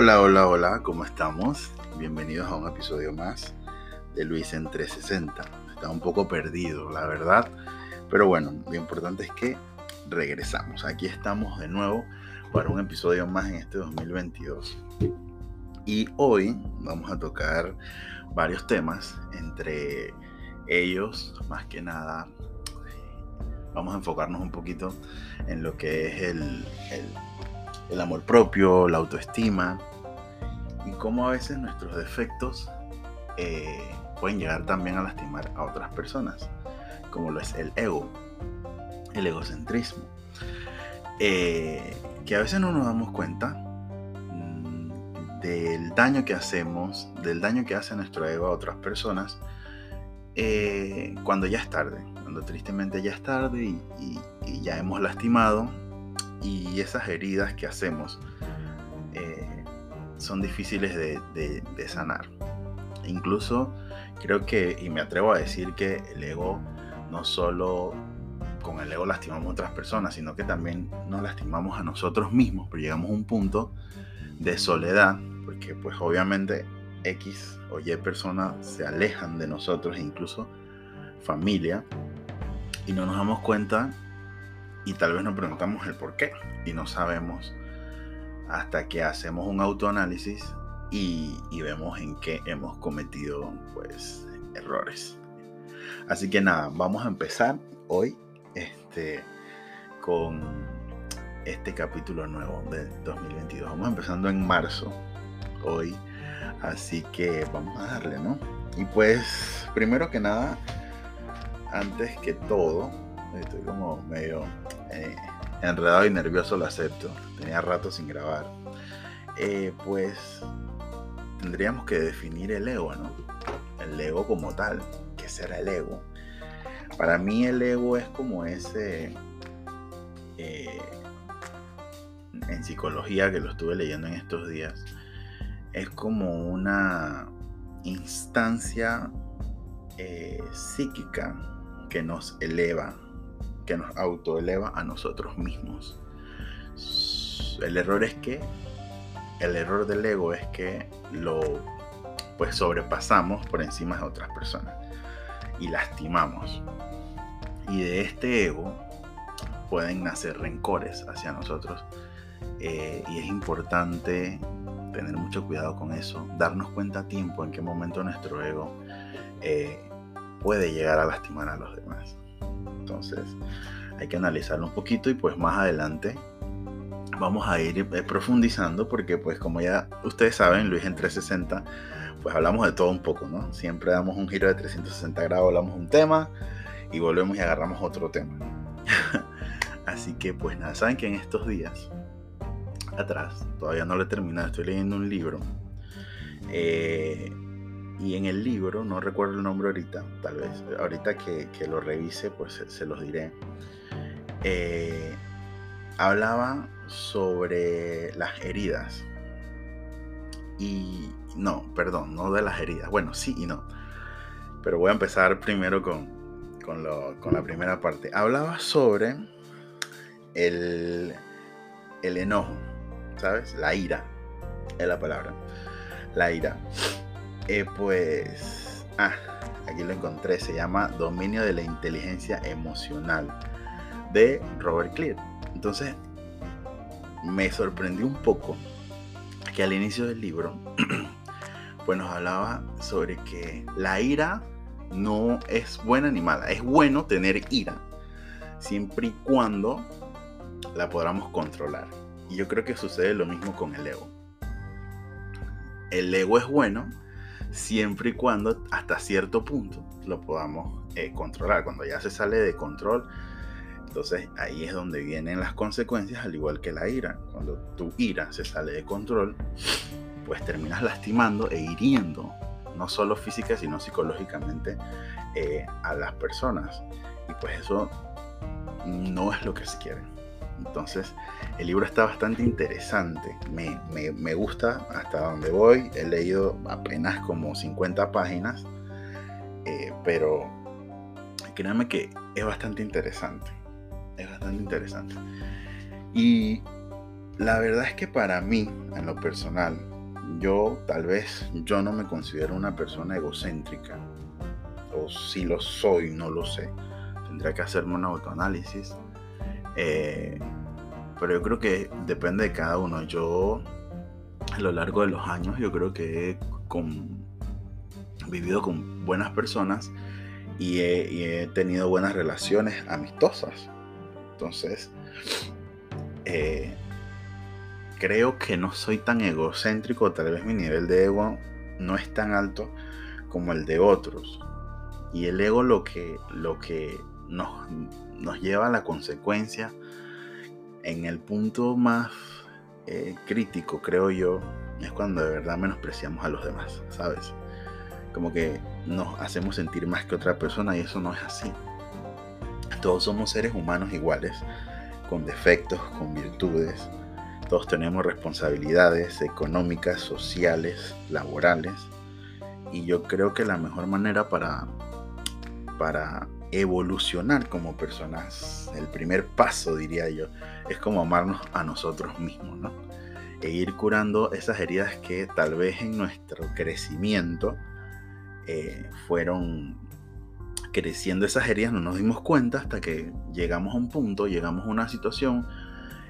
Hola, hola, hola, ¿cómo estamos? Bienvenidos a un episodio más de Luis en 360. Está un poco perdido, la verdad, pero bueno, lo importante es que regresamos. Aquí estamos de nuevo para un episodio más en este 2022. Y hoy vamos a tocar varios temas, entre ellos, más que nada, vamos a enfocarnos un poquito en lo que es el, el, amor propio, la autoestima cómo a veces nuestros defectos eh, pueden llegar también a lastimar a otras personas, como lo es el ego, el egocentrismo, eh, que a veces no nos damos cuenta mm, del daño que hacemos, del daño que hace nuestro ego a otras personas, eh, cuando ya es tarde, cuando tristemente ya es tarde y, ya hemos lastimado y esas heridas que hacemos son difíciles de, sanar. Incluso creo que, y me atrevo a decir que el ego no solo con el ego lastimamos a otras personas, sino que también nos lastimamos a nosotros mismos, pero llegamos a un punto de soledad, porque pues obviamente X o Y personas se alejan de nosotros, incluso familia, y no nos damos cuenta y tal vez nos preguntamos el por qué y no sabemos hasta que hacemos un autoanálisis y, vemos en qué hemos cometido pues errores. Así que nada, vamos a empezar hoy este, con este capítulo nuevo de 2022. Vamos empezando en marzo, hoy Así que vamos a darle, ¿no? Y pues, primero que nada, antes que todo, estoy como medio eh, enredado y nervioso, lo acepto. Tenía rato sin grabar. Eh, pues tendríamos que definir el ego, ¿no? El ego como tal. ¿Qué será el ego? Para mí el ego es como ese... Eh, en psicología que lo estuve leyendo en estos días es como una instancia eh, psíquica que nos eleva, que nos autoeleva a nosotros mismos. El error es que, el error del ego es que lo pues sobrepasamos por encima de otras personas y lastimamos. Y de este ego pueden nacer rencores hacia nosotros. Eh, y es importante tener mucho cuidado con eso, darnos cuenta a tiempo en qué momento nuestro ego eh, puede llegar a lastimar a los demás. Entonces hay que analizarlo un poquito y pues más adelante vamos a ir eh, profundizando porque pues como ya ustedes saben, Luis en 360, pues hablamos de todo un poco, ¿no? Siempre damos un giro de 360 grados, hablamos un tema y volvemos y agarramos otro tema. Así que pues nada, saben que en estos días atrás, todavía no lo he terminado, estoy leyendo un libro. Eh, y en el libro, no recuerdo el nombre ahorita, tal vez, ahorita que, lo revise, pues se, los diré. Eh, hablaba sobre las heridas. Y no, perdón, no de las heridas. Bueno, sí y no. Pero voy a empezar primero con, con, con la primera parte. Hablaba sobre el, el enojo. ¿sabes? La ira es la palabra. La ira. Eh, pues, ah, aquí lo encontré. Se llama Dominio de la Inteligencia Emocional de Robert Clear. Entonces, me sorprendió un poco que al inicio del libro, pues nos hablaba sobre que la ira no es buena ni mala. Es bueno tener ira, siempre y cuando la podamos controlar. Y yo creo que sucede lo mismo con el ego. El ego es bueno siempre y cuando hasta cierto punto lo podamos eh, controlar. Cuando ya se sale de control, entonces ahí es donde vienen las consecuencias, al igual que la ira. Cuando tu ira se sale de control, pues terminas lastimando e hiriendo, no solo física, sino psicológicamente eh, a las personas. Y pues eso no es lo que se quiere. Entonces, el libro está bastante interesante. Me, gusta hasta donde voy. He leído apenas como 50 páginas. Eh, pero créanme que es bastante interesante. Es bastante interesante. Y la verdad es que para mí, en lo personal, yo tal vez yo no me considero una persona egocéntrica. O si lo soy, no lo sé. Tendría que hacerme un autoanálisis. Eh, pero yo creo que depende de cada uno. Yo a lo largo de los años yo creo que he vivido con buenas personas y he, tenido buenas relaciones amistosas. Entonces, eh, creo que no soy tan egocéntrico, tal vez mi nivel de ego no es tan alto como el de otros. Y el ego lo que, lo que nos, nos lleva a la consecuencia en el punto más eh, crítico, creo yo, es cuando de verdad menospreciamos a los demás, ¿sabes? Como que nos hacemos sentir más que otra persona y eso no es así. Todos somos seres humanos iguales, con defectos, con virtudes. Todos tenemos responsabilidades económicas, sociales, laborales. Y yo creo que la mejor manera para, para evolucionar como personas, el primer paso diría yo, es como amarnos a nosotros mismos, ¿no? E ir curando esas heridas que tal vez en nuestro crecimiento eh, fueron creciendo esas heridas, no nos dimos cuenta hasta que llegamos a un punto, llegamos a una situación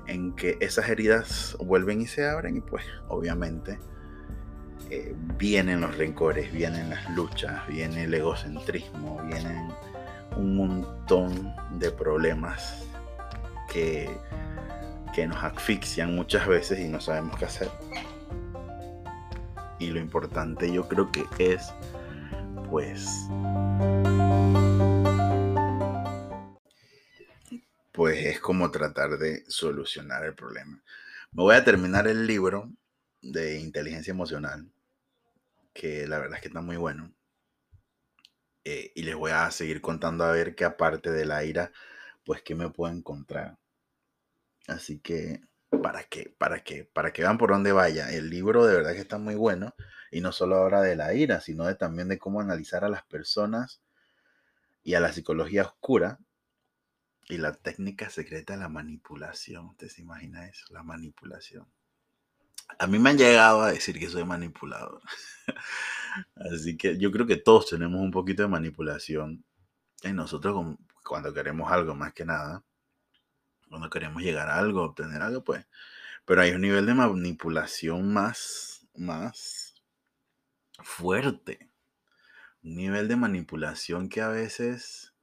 en que esas heridas vuelven y se abren y pues obviamente eh, vienen los rencores, vienen las luchas, viene el egocentrismo, vienen un montón de problemas que, que nos asfixian muchas veces y no sabemos qué hacer. Y lo importante yo creo que es pues pues es como tratar de solucionar el problema. Me voy a terminar el libro de inteligencia emocional, que la verdad es que está muy bueno. Eh, y les voy a seguir contando a ver qué aparte de la ira, pues qué me puedo encontrar. Así que para que, para que, para que vean por dónde vaya. El libro de verdad que está muy bueno. Y no solo habla de la ira, sino de, también de cómo analizar a las personas y a la psicología oscura y la técnica secreta de la manipulación. ¿Usted se imagina eso? La manipulación. A mí me han llegado a decir que soy manipulador. Así que yo creo que todos tenemos un poquito de manipulación en nosotros cuando queremos algo más que nada. Cuando queremos llegar a algo, obtener algo, pues. Pero hay un nivel de manipulación más, más fuerte. Un nivel de manipulación que a veces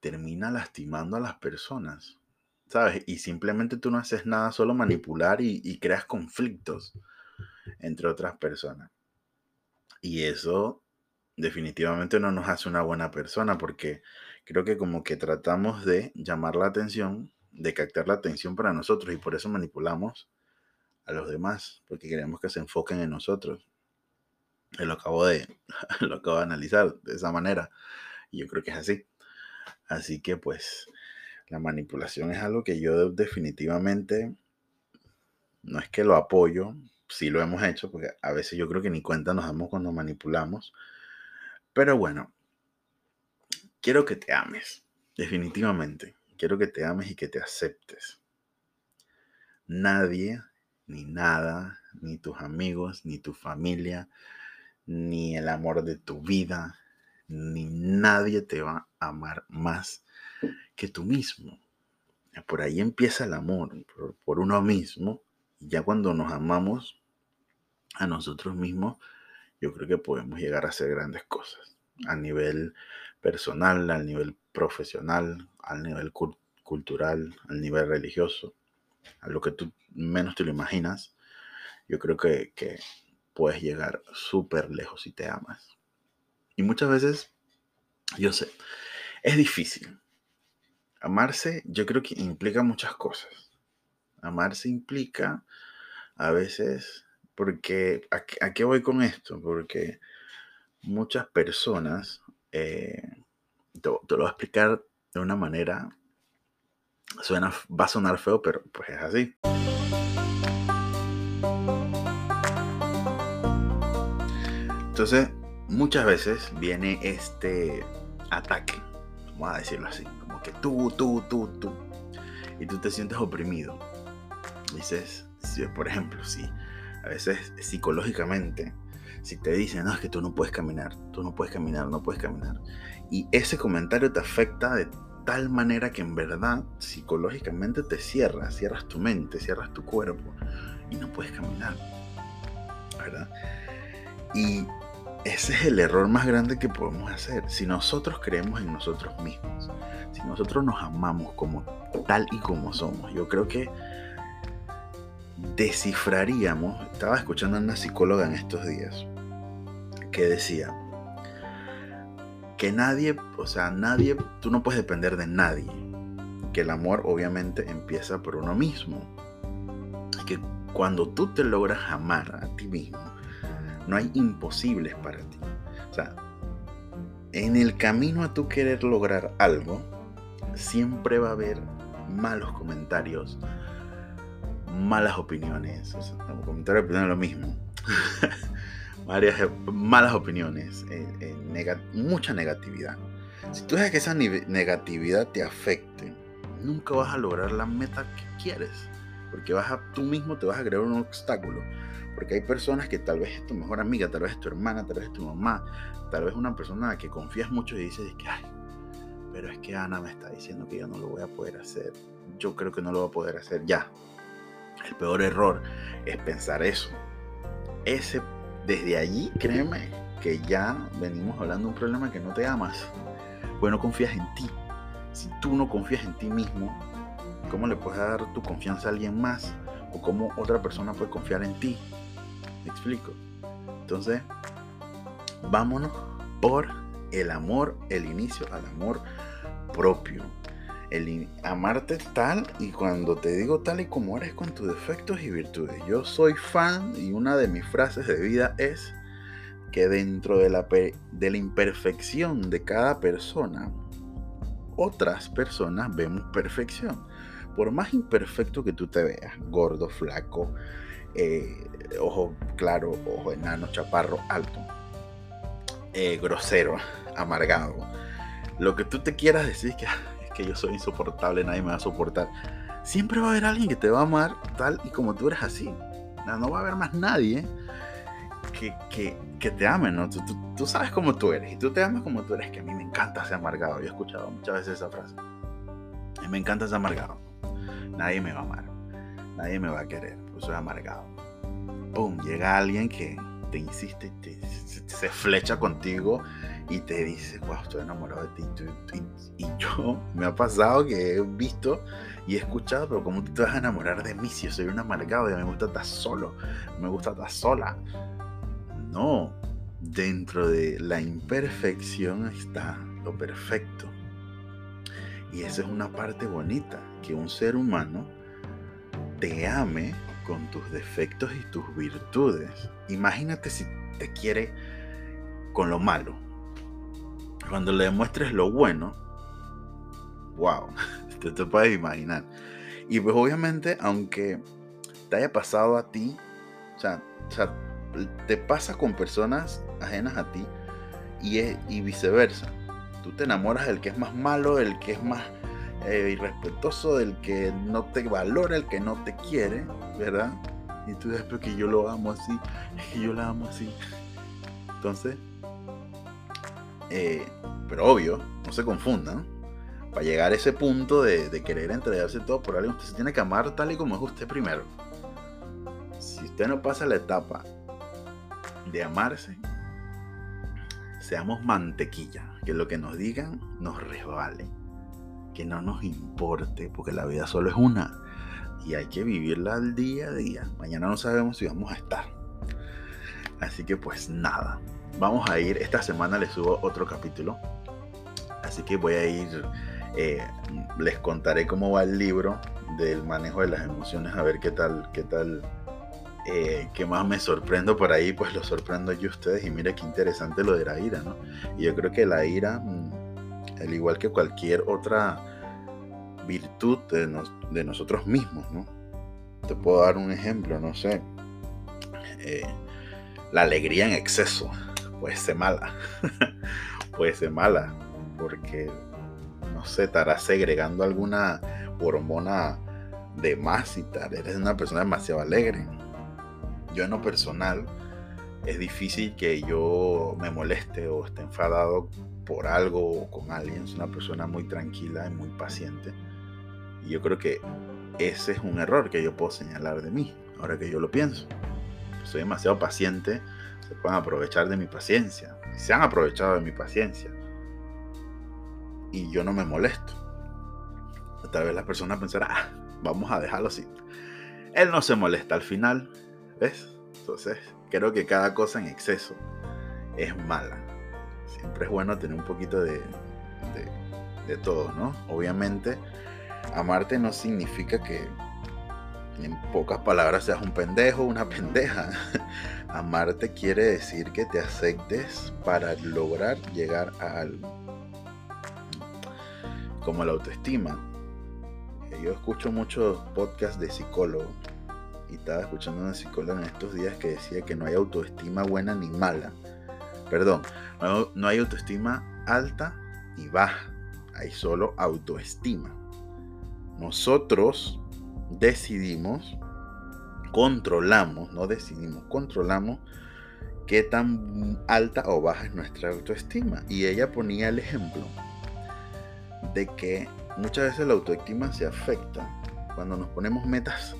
termina lastimando a las personas. ¿Sabes? Y simplemente tú no haces nada, solo manipular y creas conflictos entre otras personas. Y eso definitivamente no nos hace una buena persona porque creo que como que tratamos de llamar la atención, de captar la atención para nosotros y por eso manipulamos a los demás, porque queremos que se enfoquen en nosotros. Y lo acabo de, lo acabo de analizar de esa manera y yo creo que es así. Así que pues la manipulación es algo que yo definitivamente no es que lo apoyo, sí lo hemos hecho, porque a veces yo creo que ni cuenta nos damos cuando manipulamos. Pero bueno, quiero que te ames, definitivamente. Quiero que te ames y que te aceptes. Nadie, ni nada, ni tus amigos, ni tu familia, ni el amor de tu vida, ni nadie te va a amar más que tú mismo. Por ahí empieza el amor, por, uno mismo. Ya cuando nos amamos, a nosotros mismos, yo creo que podemos llegar a hacer grandes cosas a nivel personal, al nivel profesional, al nivel cultural, al nivel religioso, a lo que tú menos te lo imaginas. Yo creo que, que puedes llegar súper lejos si te amas. Y muchas veces, yo sé, es difícil. Amarse yo creo que implica muchas cosas. Amarse implica a veces porque, ¿a, qué voy con esto? Porque muchas personas, eh, te, lo voy a explicar de una manera, suena, va a sonar feo, pero pues es así. Entonces, muchas veces viene este ataque, vamos a decirlo así, como que tú, tú, tú, tú, y tú te sientes oprimido dices, por ejemplo, si a veces psicológicamente, si te dicen, no, es que tú no puedes caminar, tú no puedes caminar, no puedes caminar, y ese comentario te afecta de tal manera que en verdad psicológicamente te cierras, cierras tu mente, cierras tu cuerpo y no puedes caminar, ¿verdad? Y ese es el error más grande que podemos hacer. Si nosotros creemos en nosotros mismos, si nosotros nos amamos como tal y como somos, yo creo que descifraríamos, estaba escuchando a una psicóloga en estos días, que decía que nadie, o sea, nadie, tú no puedes depender de nadie, que el amor obviamente empieza por uno mismo, que cuando tú te logras amar a ti mismo, no hay imposibles para ti. O sea, en el camino a tu querer lograr algo, siempre va a haber malos comentarios, malas opiniones. O sea, comentarios es lo mismo. Varias eh, malas opiniones, eh, eh, mucha negatividad. Si tú dejas que esa negatividad te afecte, nunca vas a lograr la meta que quieres. Porque vas a, tú mismo te vas a crear un obstáculo. Porque hay personas que tal vez es tu mejor amiga, tal vez es tu hermana, tal vez es tu mamá, tal vez una persona en la que confías mucho y dices que, ay, pero es que Ana me está diciendo que yo no lo voy a poder hacer. Yo creo que no lo voy a poder hacer ya. El peor error es pensar eso. Ese, desde allí, créeme que ya venimos hablando de un problema que no te amas. Pues no confías en ti. Si tú no confías en ti mismo, ¿cómo le puedes dar tu confianza a alguien más? ¿O cómo otra persona puede confiar en ti? ¿Me explico? Entonces, vámonos por el amor, el inicio al amor propio el amarte tal y cuando te digo tal y como eres con tus defectos y virtudes. Yo soy fan y una de mis frases de vida es que dentro de la, de la imperfección de cada persona, otras personas vemos perfección. Por más imperfecto que tú te veas, gordo, flaco, eh, ojo claro, ojo enano, chaparro, alto, eh, grosero, amargado, lo que tú te quieras decir que que yo soy insoportable, nadie me va a soportar. Siempre va a haber alguien que te va a amar tal y como tú eres así. No, va a haber más nadie que, que, te ame, ¿no? Tú, tú, sabes cómo tú eres y tú te amas como tú eres, que a mí me encanta ser amargado. Yo he escuchado muchas veces esa frase. Me encanta ser amargado. Nadie me va a amar. Nadie me va a querer. Soy amargado. ¡Pum! Llega alguien que te insiste, te, se flecha contigo y te dice, wow, estoy enamorado de ti. Y, yo me ha pasado que he visto y he escuchado, pero ¿cómo te vas a enamorar de mí si yo soy un amargado y me gusta estar solo? Me gusta estar sola. No, dentro de la imperfección está lo perfecto. Y esa es una parte bonita, que un ser humano te ame con tus defectos y tus virtudes. Imagínate si te quiere con lo malo. Cuando le demuestres lo bueno, wow, te, te puedes imaginar. Y pues obviamente, aunque te haya pasado a ti, o sea, te pasa con personas ajenas a ti y, y viceversa. Tú te enamoras del que es más malo, el que es más eh, irrespetuoso, del que no te valora, el que no te quiere, ¿verdad? Y tú después que yo lo amo así, que yo la amo así. Entonces, eh, pero obvio, no se confundan. Para llegar a ese punto de, querer entregarse todo por alguien, usted se tiene que amar tal y como es usted primero. Si usted no pasa la etapa de amarse, seamos mantequilla. Que lo que nos digan nos resbale. Que no nos importe, porque la vida solo es una. Y hay que vivirla al día a día. Mañana no sabemos si vamos a estar. Así que pues nada vamos a ir, esta semana les subo otro capítulo, así que voy a ir, eh, les contaré cómo va el libro del manejo de las emociones, a ver qué tal, qué tal, eh, qué más me sorprendo por ahí, pues lo sorprendo yo a ustedes y mira qué interesante lo de la ira, ¿no? Y yo creo que la ira, al igual que cualquier otra virtud de, de nosotros mismos, ¿no? Te puedo dar un ejemplo, no sé. Eh, la alegría en exceso puede ser mala. puede ser mala. Porque, no sé, estará segregando alguna hormona de más y tal. Eres una persona demasiado alegre. Yo en lo personal es difícil que yo me moleste o esté enfadado por algo o con alguien. Es una persona muy tranquila y muy paciente. Y yo creo que ese es un error que yo puedo señalar de mí, ahora que yo lo pienso. Soy demasiado paciente, se pueden aprovechar de mi paciencia. Se han aprovechado de mi paciencia. Y yo no me molesto. Tal vez la persona pensará, ah, vamos a dejarlo así. Él no se molesta al final, ¿ves? Entonces, creo que cada cosa en exceso es mala. Siempre es bueno tener un poquito de, de, todo, ¿no? Obviamente, amarte no significa que en pocas palabras seas un pendejo o una pendeja. Amarte quiere decir que te aceptes para lograr llegar a algo. Como la autoestima. Yo escucho muchos podcasts de psicólogos y estaba escuchando a una psicóloga en estos días que decía que no hay autoestima buena ni mala. Perdón, no, hay autoestima alta ni baja, hay solo autoestima. Nosotros decidimos, controlamos, no decidimos, controlamos qué tan alta o baja es nuestra autoestima. Y ella ponía el ejemplo de que muchas veces la autoestima se afecta cuando nos ponemos metas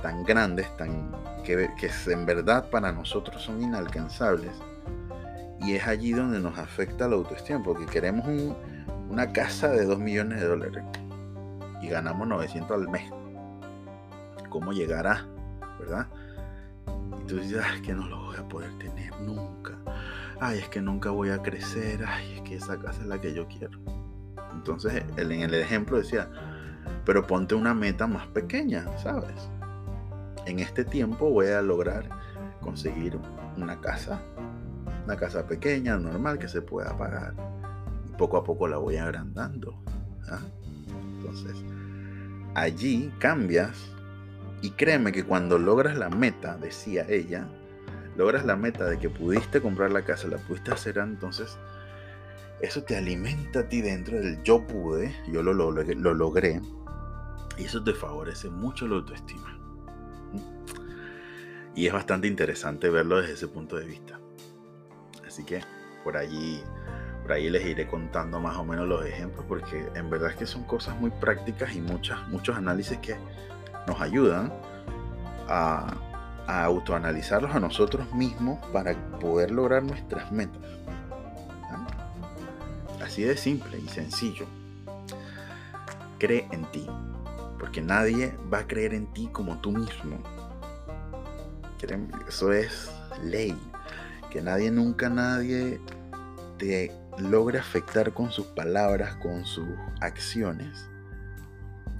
tan grandes, tan, que, que en verdad para nosotros son inalcanzables. Y es allí donde nos afecta la autoestima, porque queremos una casa de 2 millones de dólares y ganamos 900 al mes. ¿Cómo llegará? ¿Verdad? Y tú dices, es que no lo voy a poder tener nunca. Ay, es que nunca voy a crecer. Ay, es que esa casa es la que yo quiero. Entonces, en el ejemplo decía, pero ponte una meta más pequeña, ¿sabes? en este tiempo voy a lograr conseguir una casa, una casa pequeña, normal, que se pueda pagar. Y poco a poco la voy agrandando. ¿ah? Entonces, allí cambias y créeme que cuando logras la meta, decía ella, logras la meta de que pudiste comprar la casa, la pudiste hacer, entonces eso te alimenta a ti dentro del yo pude, yo lo, lo, lo logré, y eso te favorece mucho la autoestima. Y es bastante interesante verlo desde ese punto de vista. Así que por allí, por ahí les iré contando más o menos los ejemplos, porque en verdad es que son cosas muy prácticas y muchas, muchos análisis que nos ayudan a, a autoanalizarlos a nosotros mismos para poder lograr nuestras metas. Así de simple y sencillo. Cree en ti, porque nadie va a creer en ti como tú mismo. Eso es ley. Que nadie, nunca nadie te logre afectar con sus palabras, con sus acciones.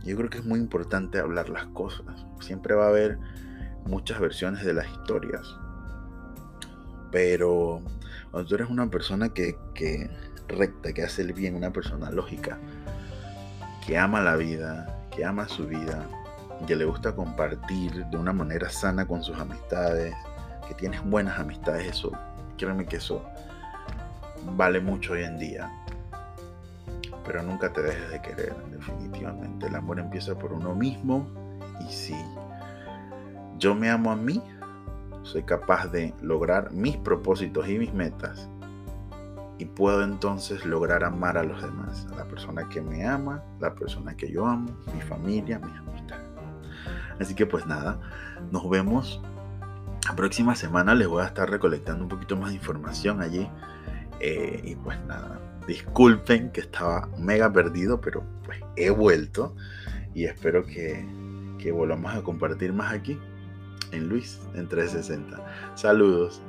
Yo creo que es muy importante hablar las cosas. Siempre va a haber muchas versiones de las historias. Pero cuando tú eres una persona que, que recta, que hace el bien, una persona lógica, que ama la vida, que ama su vida, que le gusta compartir de una manera sana con sus amistades, que tienes buenas amistades, eso, créeme que eso vale mucho hoy en día. Pero nunca te dejes de querer, definitivamente. El amor empieza por uno mismo y si yo me amo a mí, soy capaz de lograr mis propósitos y mis metas y puedo entonces lograr amar a los demás, a la persona que me ama, la persona que yo amo, mi familia, mis amistades. Así que pues nada, nos vemos la próxima semana. Les voy a estar recolectando un poquito más de información allí. Eh, y pues nada, disculpen que estaba mega perdido, pero pues he vuelto. Y espero que, que volvamos a compartir más aquí en Luis en 360. Saludos.